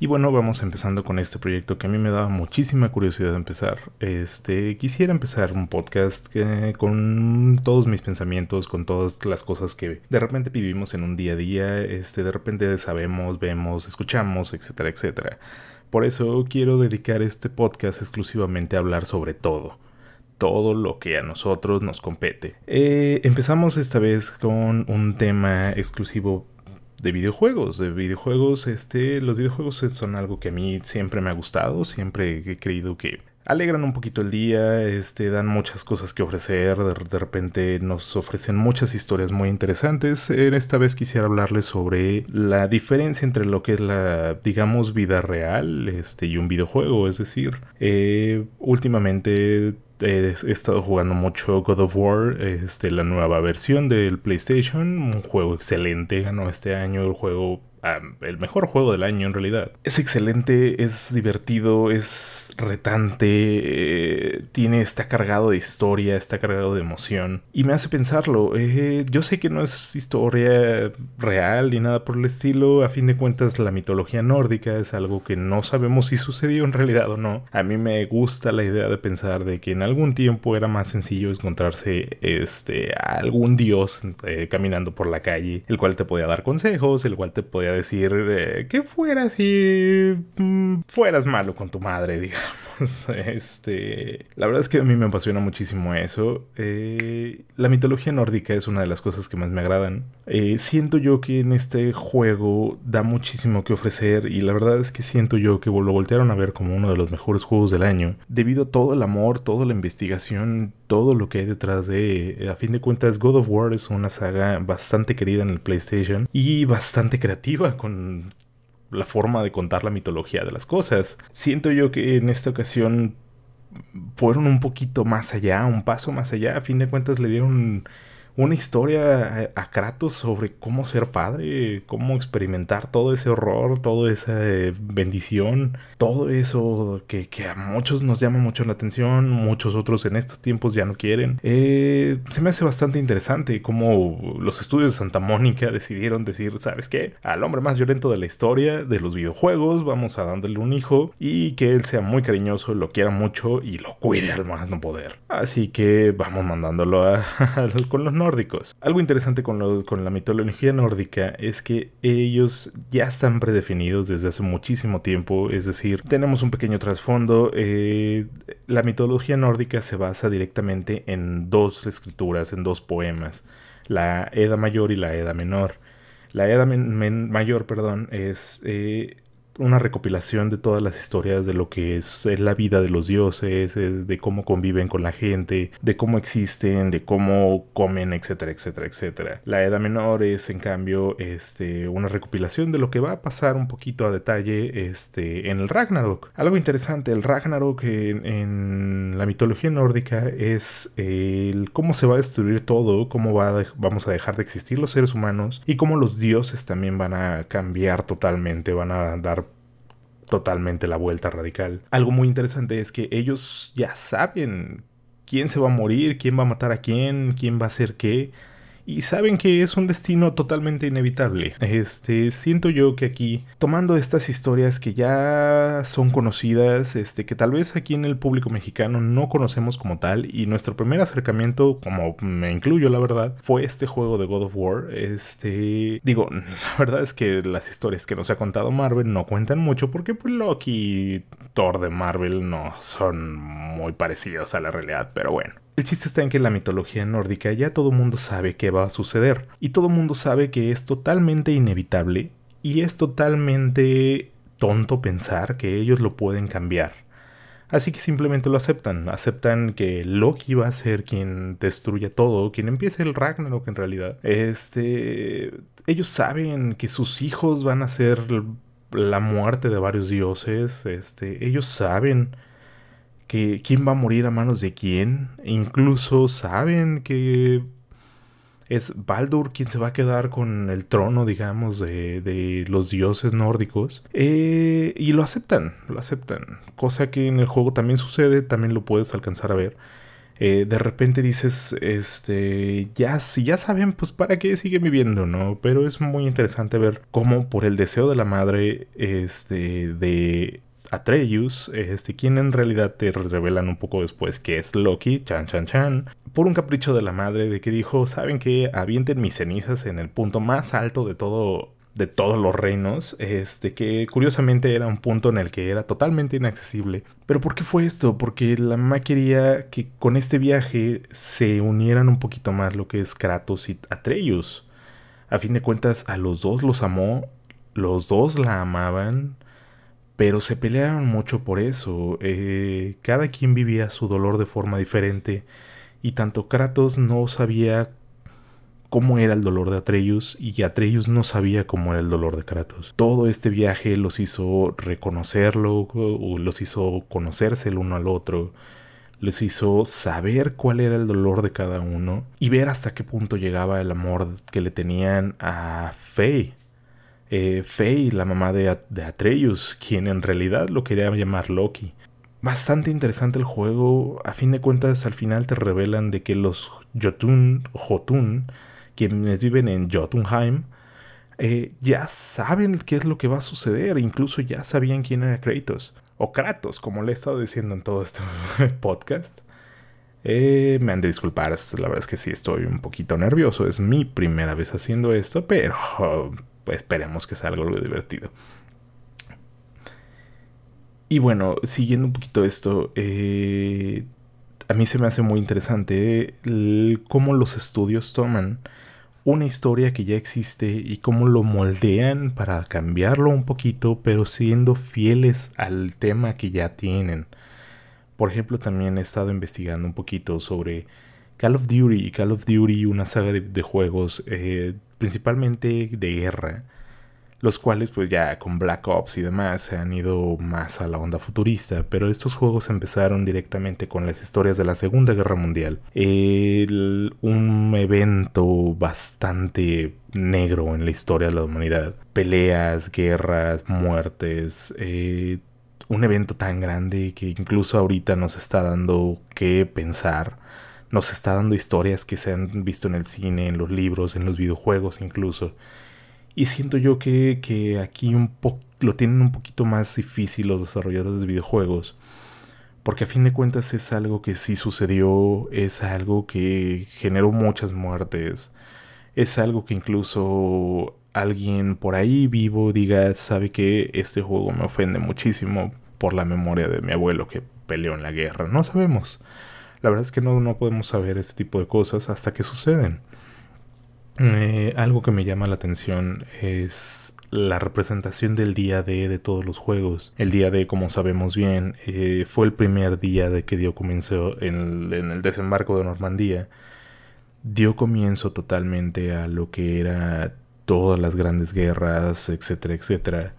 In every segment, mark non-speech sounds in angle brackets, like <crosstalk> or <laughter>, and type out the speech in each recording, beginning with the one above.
Y bueno, vamos empezando con este proyecto que a mí me daba muchísima curiosidad empezar. Este, quisiera empezar un podcast con todos mis pensamientos, con todas las cosas que de repente vivimos en un día a día, este, de repente sabemos, vemos, escuchamos, etcétera, etcétera. Por eso quiero dedicar este podcast exclusivamente a hablar sobre todo todo lo que a nosotros nos compete. Eh, empezamos esta vez con un tema exclusivo de videojuegos, de videojuegos, este, los videojuegos son algo que a mí siempre me ha gustado, siempre he creído que alegran un poquito el día, este, dan muchas cosas que ofrecer, de, repente nos ofrecen muchas historias muy interesantes. Esta vez quisiera hablarles sobre la diferencia entre lo que es la, digamos, vida real, este, y un videojuego, es decir, eh, últimamente he estado jugando mucho God of War, este, la nueva versión del PlayStation, un juego excelente, ganó este año el juego el mejor juego del año en realidad. Es excelente, es divertido, es retante, eh, tiene, está cargado de historia, está cargado de emoción y me hace pensarlo. Eh, yo sé que no es historia real ni nada por el estilo, a fin de cuentas la mitología nórdica es algo que no sabemos si sucedió en realidad o no. A mí me gusta la idea de pensar de que en algún tiempo era más sencillo encontrarse este, algún dios eh, caminando por la calle, el cual te podía dar consejos, el cual te podía decir eh, que fueras y mm, fueras malo con tu madre, <laughs> digamos. Este, la verdad es que a mí me apasiona muchísimo eso. Eh, la mitología nórdica es una de las cosas que más me agradan. Eh, siento yo que en este juego da muchísimo que ofrecer y la verdad es que siento yo que lo voltearon a ver como uno de los mejores juegos del año debido a todo el amor, toda la investigación, todo lo que hay detrás de. A fin de cuentas, God of War es una saga bastante querida en el PlayStation y bastante creativa con la forma de contar la mitología de las cosas. Siento yo que en esta ocasión fueron un poquito más allá, un paso más allá. A fin de cuentas le dieron una historia a, Kratos sobre cómo ser padre, cómo experimentar todo ese horror, toda esa eh, bendición, todo eso que, a muchos nos llama mucho la atención, muchos otros en estos tiempos ya no quieren. Eh, se me hace bastante interesante cómo los estudios de Santa Mónica <laughs> decidieron decir, ¿sabes qué? Al hombre más violento de la historia, de los videojuegos, vamos a darle un hijo y que él sea muy cariñoso, lo quiera mucho y lo cuide al más no poder. Así que vamos mandándolo a, <laughs> con los algo interesante con, la mitología nórdica es que ellos ya están predefinidos desde hace muchísimo tiempo, es decir, tenemos un pequeño trasfondo. Eh, la mitología nórdica se basa directamente en dos escrituras, en dos poemas, la Edda Mayor y la Edda Menor. La Edda Mayor, perdón, es eh, una recopilación de todas las historias de lo que es la vida de los dioses, eh, de cómo conviven con la gente, de cómo existen, de cómo comen, etcétera, etcétera, etcétera. La Edad Menor es, en cambio, este, una recopilación de lo que va a pasar un poquito a detalle este, en el Ragnarok. Algo interesante, el Ragnarok en, la mitología nórdica es el cómo se va a destruir todo, cómo va vamos a dejar de existir los seres humanos y cómo los dioses también van a cambiar totalmente, van a dar totalmente la vuelta radical. Algo muy interesante es que ellos ya saben quién se va a morir, quién va a matar a quién, quién va a hacer qué y saben que es un destino totalmente inevitable. Este, siento yo que aquí, tomando estas historias que ya son conocidas, este, que tal vez aquí en el público mexicano no conocemos como tal, y nuestro primer acercamiento, como me incluyo la verdad, fue este juego de God of War. Este, digo, <laughs> la verdad es que las historias que nos ha contado Marvel no cuentan mucho porque pues, Loki y Thor de Marvel no son muy parecidos a la realidad, pero bueno. El chiste está en que en la mitología nórdica ya todo mundo sabe qué va a suceder y todo mundo sabe que es totalmente inevitable y es totalmente tonto pensar que ellos lo pueden cambiar. Así que simplemente lo aceptan, aceptan que Loki va a ser quien destruya todo, quien empiece el Ragnarok en realidad. Este, ellos saben que sus hijos van a ser la muerte de varios dioses, este, ellos saben que quién va a morir a manos de quién. incluso saben que es Baldur quien se va a quedar con el trono, digamos, de, los dioses nórdicos. Eh, y lo aceptan, lo aceptan. Cosa que en el juego también sucede, también lo puedes alcanzar a ver. Eh, de repente dices, este, ya, si ya saben, pues para qué sigue viviendo, ¿no? Pero es muy interesante ver cómo por el deseo de la madre, este, de Atreus, este, quien en realidad te revelan un poco después que es Loki, chan chan chan, por un capricho de la madre de que dijo, saben que avienten mis cenizas en el punto más alto de todo de todos los reinos, este que curiosamente era un punto en el que era totalmente inaccesible. Pero ¿por qué fue esto? Porque la mamá quería que con este viaje se unieran un poquito más lo que es Kratos y Atreus. A fin de cuentas, a los dos los amó, los dos la amaban, pero se pelearon mucho por eso. Eh, cada quien vivía su dolor de forma diferente y tanto Kratos no sabía cómo era el dolor de Atreus y Atreus no sabía cómo era el dolor de Kratos. Todo este viaje los hizo reconocerlo, los hizo conocerse el uno al otro, les hizo saber cuál era el dolor de cada uno y ver hasta qué punto llegaba el amor que le tenían a Faye. Eh, Faye, la mamá de, de Atreus, quien en realidad lo quería llamar Loki. Bastante interesante el juego. A fin de cuentas, al final te revelan de que los Jotun, Jotun quienes viven en Jotunheim, eh, ya saben qué es lo que va a suceder, incluso ya sabían quién era Kratos, o Kratos, como le he estado diciendo en todo este <laughs> podcast. Eh, me han de disculpar, la verdad es que sí estoy un poquito nervioso, es mi primera vez haciendo esto, pero pues, esperemos que salga algo divertido. Y bueno, siguiendo un poquito esto, eh, a mí se me hace muy interesante cómo los estudios toman una historia que ya existe y cómo lo moldean para cambiarlo un poquito, pero siendo fieles al tema que ya tienen. Por ejemplo, también he estado investigando un poquito sobre Call of Duty y Call of Duty, una saga de, juegos eh, principalmente de guerra los cuales pues ya con Black Ops y demás se han ido más a la onda futurista, pero estos juegos empezaron directamente con las historias de la Segunda Guerra Mundial. un evento bastante negro en la historia de la humanidad. Peleas, guerras, muertes, eh, un evento tan grande que incluso ahorita nos está dando que pensar. Nos está dando historias que se han visto en el cine, en los libros, en los videojuegos incluso. Y siento yo que, aquí un lo tienen un poquito más difícil los desarrolladores de videojuegos. Porque a fin de cuentas es algo que sí sucedió, es algo que generó muchas muertes, es algo que incluso alguien por ahí vivo diga, sabe que este juego me ofende muchísimo por la memoria de mi abuelo que peleó en la guerra. No sabemos. La verdad es que no, no podemos saber este tipo de cosas hasta que suceden. Eh, algo que me llama la atención es la representación del día D de todos los juegos. El día D, como sabemos bien, eh, fue el primer día de que dio comienzo en, en, el desembarco de Normandía. Dio comienzo totalmente a lo que era todas las grandes guerras, etcétera, etcétera.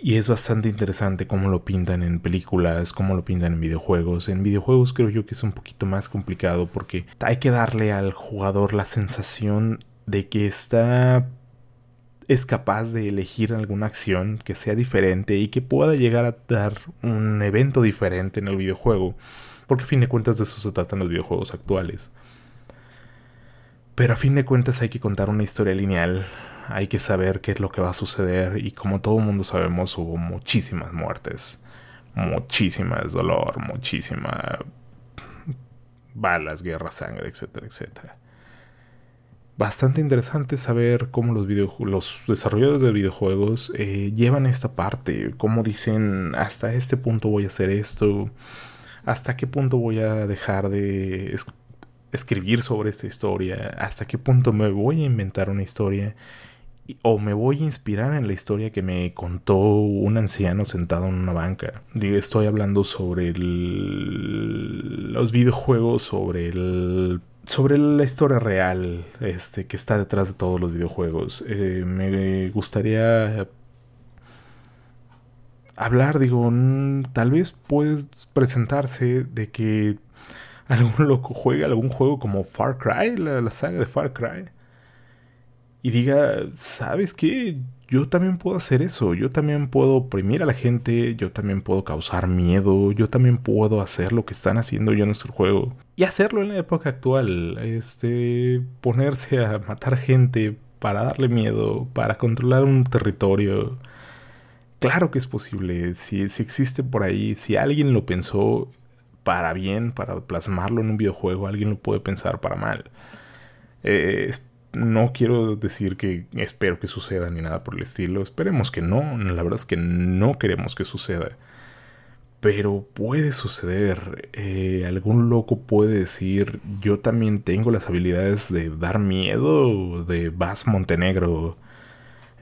Y es bastante interesante cómo lo pintan en películas, cómo lo pintan en videojuegos. En videojuegos creo yo que es un poquito más complicado porque hay que darle al jugador la sensación de que está es capaz de elegir alguna acción que sea diferente y que pueda llegar a dar un evento diferente en el videojuego. Porque a fin de cuentas de eso se tratan los videojuegos actuales. Pero a fin de cuentas hay que contar una historia lineal hay que saber qué es lo que va a suceder y como todo el mundo sabemos hubo muchísimas muertes, muchísimas dolor, muchísima balas, guerra, sangre, etcétera, etcétera. Bastante interesante saber cómo los, los desarrolladores de videojuegos eh, llevan esta parte, cómo dicen hasta este punto voy a hacer esto, hasta qué punto voy a dejar de escribir sobre esta historia, hasta qué punto me voy a inventar una historia o me voy a inspirar en la historia que me contó un anciano sentado en una banca. Estoy hablando sobre los videojuegos, sobre el sobre la historia real este, que está detrás de todos los videojuegos. Eh, me gustaría hablar, digo, tal vez puede presentarse de que <laughs> algún loco juegue algún juego como Far Cry, la saga de Far Cry y diga, ¿sabes qué? Yo también puedo hacer eso, yo también puedo oprimir a la gente, yo también puedo causar miedo, yo también puedo hacer lo que están haciendo yo en nuestro juego. Y hacerlo en la época actual, este, ponerse a matar gente para darle miedo, para controlar un territorio. Claro que es posible, si, si existe por ahí, si alguien lo pensó para bien, para plasmarlo en un videojuego, alguien lo puede pensar para mal. Eh, no quiero decir que espero que suceda ni nada por el estilo. Esperemos que no. La verdad es que no queremos que suceda. Pero puede suceder. Eh, algún loco puede decir, yo también tengo las habilidades de dar miedo de Bass Montenegro.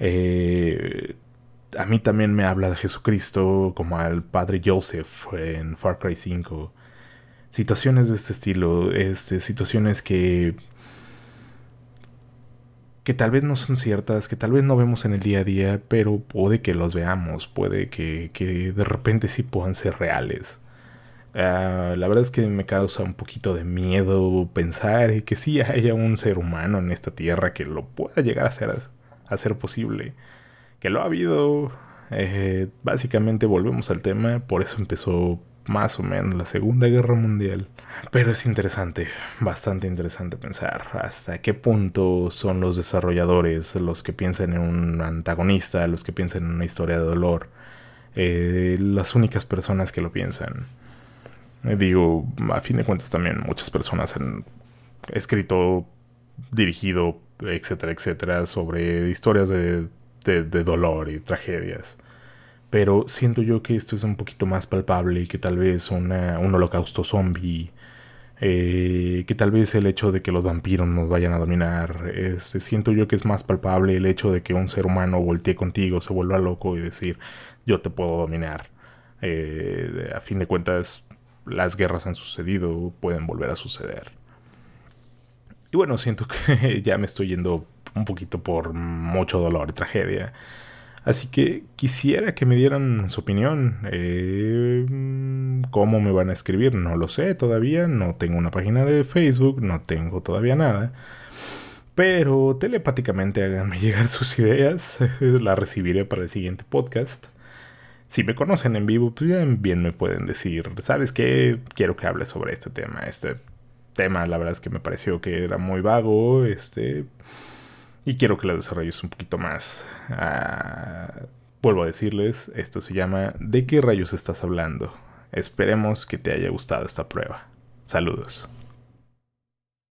Eh, a mí también me habla de Jesucristo como al padre Joseph en Far Cry 5. Situaciones de este estilo, este, situaciones que que tal vez no son ciertas, que tal vez no vemos en el día a día, pero puede que los veamos, puede que, de repente sí puedan ser reales. Ah, la verdad es que me causa un poquito de miedo pensar que sí haya un ser humano en esta tierra que lo pueda llegar a ser, a ser posible. Que lo ha habido. Eh, básicamente volvemos al tema, por eso empezó más o menos la Segunda Guerra Mundial. Pero es interesante, bastante interesante pensar hasta qué punto son los desarrolladores los que piensan en un antagonista, los que piensan en una historia de dolor, eh, las únicas personas que lo piensan. Eh, digo, a fin de cuentas también muchas personas han escrito, dirigido, etcétera, etcétera, sobre historias de, de dolor y tragedias. Pero siento yo que esto es un poquito más palpable que tal vez un holocausto zombie. Eh, que tal vez el hecho de que los vampiros nos vayan a dominar. Este, siento yo que es más palpable el hecho de que un ser humano voltee contigo, se vuelva loco y decir yo te puedo dominar. Eh, a fin de cuentas, las guerras han sucedido, pueden volver a suceder. Y bueno, siento que <laughs> ya me estoy yendo un poquito por mucho dolor y tragedia. Así que quisiera que me dieran su opinión. Eh, ¿Cómo me van a escribir? No lo sé todavía. No tengo una página de Facebook. No tengo todavía nada. Pero telepáticamente háganme <laughs> llegar sus ideas. <laughs> Las recibiré para el siguiente podcast. Si me conocen en vivo, pues bien me pueden decir, ¿sabes qué? Quiero que hables sobre este tema. Este tema, la verdad es que me pareció que era muy vago. Este y quiero que la desarrolles un poquito más. Ah, vuelvo a decirles, esto se llama ¿De qué rayos estás hablando? Esperemos que te haya gustado esta prueba. Saludos.